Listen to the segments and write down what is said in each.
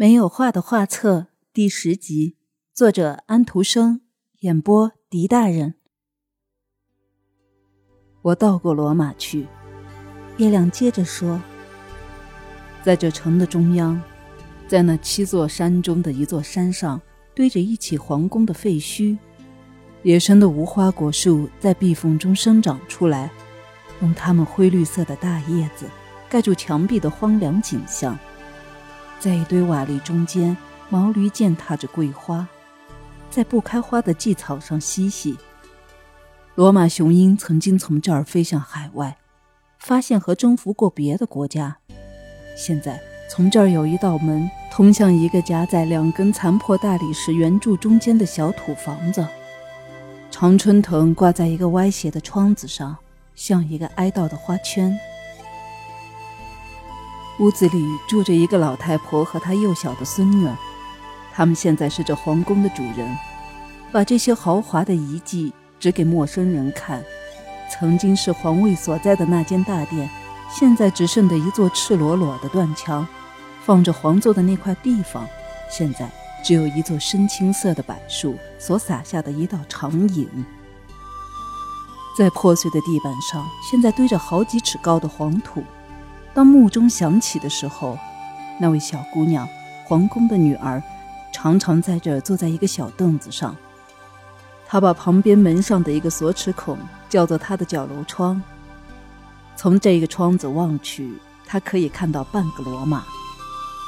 没有画的画册第十集，作者安徒生，演播狄大人。我到过罗马去，月亮接着说，在这城的中央，在那七座山中的一座山上，堆着一起皇宫的废墟，野生的无花果树在壁缝中生长出来，用它们灰绿色的大叶子盖住墙壁的荒凉景象。在一堆瓦砾中间，毛驴践踏着桂花，在不开花的荠草上嬉戏。罗马雄鹰曾经从这儿飞向海外，发现和征服过别的国家。现在从这儿有一道门，通向一个夹在两根残破大理石圆柱中间的小土房子。常春藤挂在一个歪斜的窗子上，像一个哀悼的花圈。屋子里住着一个老太婆和她幼小的孙女儿，他们现在是这皇宫的主人，把这些豪华的遗迹指给陌生人看。曾经是皇位所在的那间大殿，现在只剩的一座赤裸裸的断墙，放着皇座的那块地方，现在只有一座深青色的柏树所洒下的一道长影。在破碎的地板上，现在堆着好几尺高的黄土。当墓钟响起的时候，那位小姑娘，皇宫的女儿，常常在这坐在一个小凳子上。她把旁边门上的一个锁齿孔叫做她的角楼窗。从这个窗子望去，她可以看到半个罗马，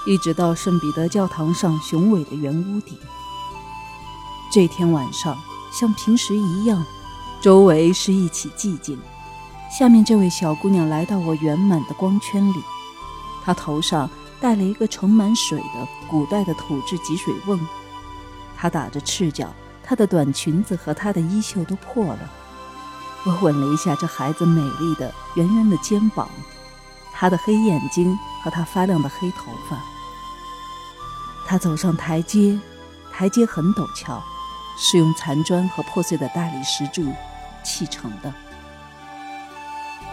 一直到圣彼得教堂上雄伟的圆屋顶。这天晚上，像平时一样，周围是一起寂静。下面这位小姑娘来到我圆满的光圈里，她头上戴了一个盛满水的古代的土制汲水瓮，她打着赤脚，她的短裙子和她的衣袖都破了。我吻了一下这孩子美丽的圆圆的肩膀，她的黑眼睛和她发亮的黑头发。她走上台阶，台阶很陡峭，是用残砖和破碎的大理石柱砌成的。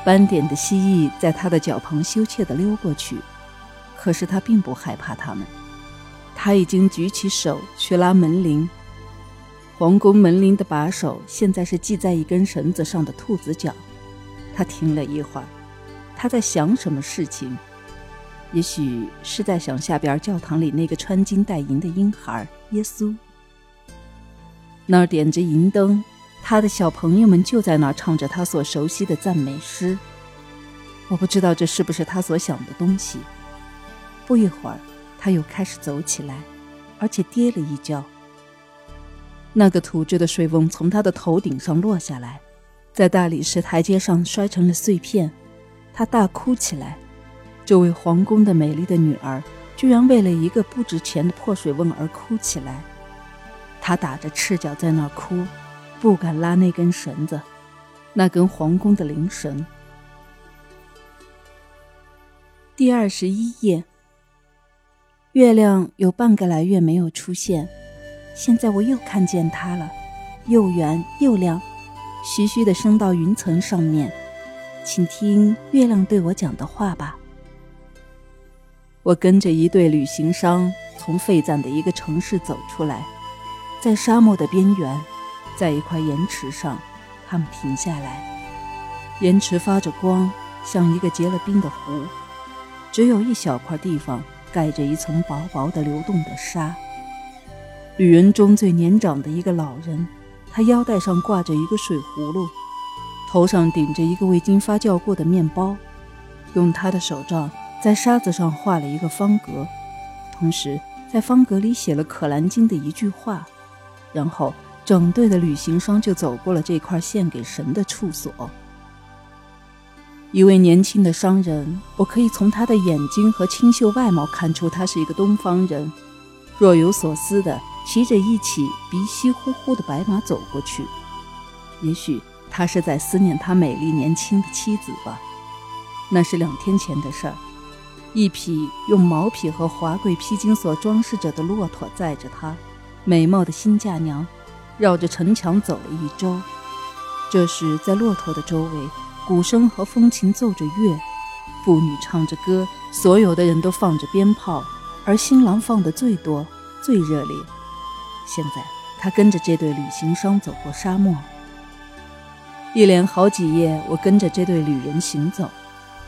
斑点的蜥蜴在他的脚旁羞怯地溜过去，可是他并不害怕它们。他已经举起手去拉门铃。皇宫门铃的把手现在是系在一根绳子上的兔子脚。他停了一会儿，他在想什么事情？也许是在想下边教堂里那个穿金戴银的婴孩耶稣。那儿点着银灯。他的小朋友们就在那儿唱着他所熟悉的赞美诗。我不知道这是不是他所想的东西。不一会儿，他又开始走起来，而且跌了一跤。那个土制的水瓮从他的头顶上落下来，在大理石台阶上摔成了碎片。他大哭起来。这位皇宫的美丽的女儿，居然为了一个不值钱的破水瓮而哭起来。他打着赤脚在那儿哭。不敢拉那根绳子，那根皇宫的铃绳。第二十一页。月亮有半个来月没有出现，现在我又看见它了，又圆又亮，徐徐的升到云层上面。请听月亮对我讲的话吧。我跟着一对旅行商从废赞的一个城市走出来，在沙漠的边缘。在一块岩池上，他们停下来。岩池发着光，像一个结了冰的湖。只有一小块地方盖着一层薄薄的流动的沙。旅人中最年长的一个老人，他腰带上挂着一个水葫芦，头上顶着一个未经发酵过的面包，用他的手杖在沙子上画了一个方格，同时在方格里写了《可兰经》的一句话，然后。整队的旅行商就走过了这块献给神的处所。一位年轻的商人，我可以从他的眼睛和清秀外貌看出他是一个东方人。若有所思的骑着一匹鼻息呼呼的白马走过去，也许他是在思念他美丽年轻的妻子吧。那是两天前的事儿。一匹用毛皮和华贵披巾所装饰着的骆驼载着他，美貌的新嫁娘。绕着城墙走了一周，这时在骆驼的周围，鼓声和风琴奏着乐，妇女唱着歌，所有的人都放着鞭炮，而新郎放的最多、最热烈。现在他跟着这对旅行商走过沙漠，一连好几夜，我跟着这对旅人行走。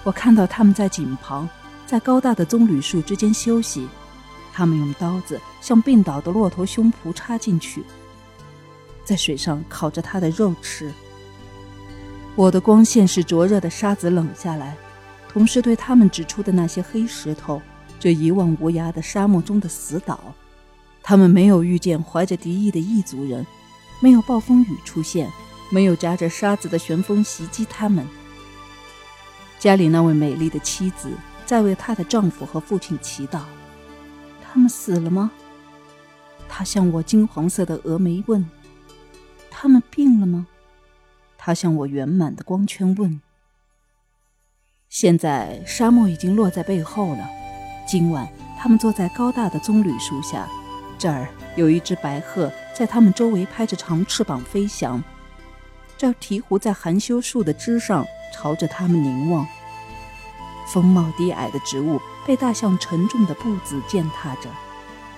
我看到他们在井旁，在高大的棕榈树之间休息。他们用刀子向病倒的骆驼胸脯插进去，在水上烤着它的肉吃。我的光线使灼热的沙子冷下来，同时对他们指出的那些黑石头，这一望无涯的沙漠中的死岛。他们没有遇见怀着敌意的异族人，没有暴风雨出现，没有夹着沙子的旋风袭击他们。家里那位美丽的妻子在为她的丈夫和父亲祈祷。他们死了吗？她向我金黄色的峨眉问。他们病了吗？他向我圆满的光圈问。现在沙漠已经落在背后了。今晚他们坐在高大的棕榈树下。这儿有一只白鹤在他们周围拍着长翅膀飞翔，这儿鹈鹕在含羞树的枝上朝着他们凝望。风貌低矮的植物被大象沉重的步子践踏着。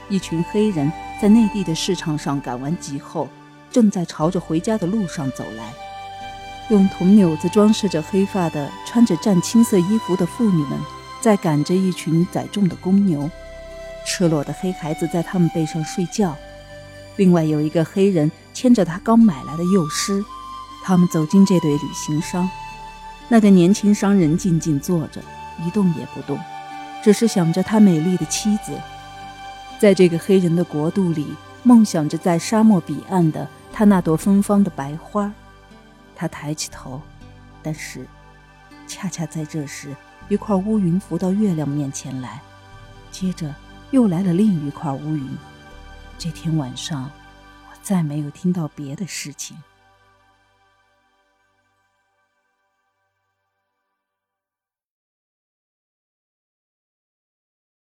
一群黑人在内地的市场上赶完集后，正在朝着回家的路上走来。用铜纽子装饰着黑发的、穿着湛青色衣服的妇女们，在赶着一群载重的公牛。赤裸的黑孩子在他们背上睡觉，另外有一个黑人牵着他刚买来的幼狮。他们走进这对旅行商，那个年轻商人静静坐着，一动也不动，只是想着他美丽的妻子，在这个黑人的国度里，梦想着在沙漠彼岸的他那朵芬芳的白花。他抬起头，但是，恰恰在这时，一块乌云浮到月亮面前来，接着。又来了另一块乌云。这天晚上，我再没有听到别的事情。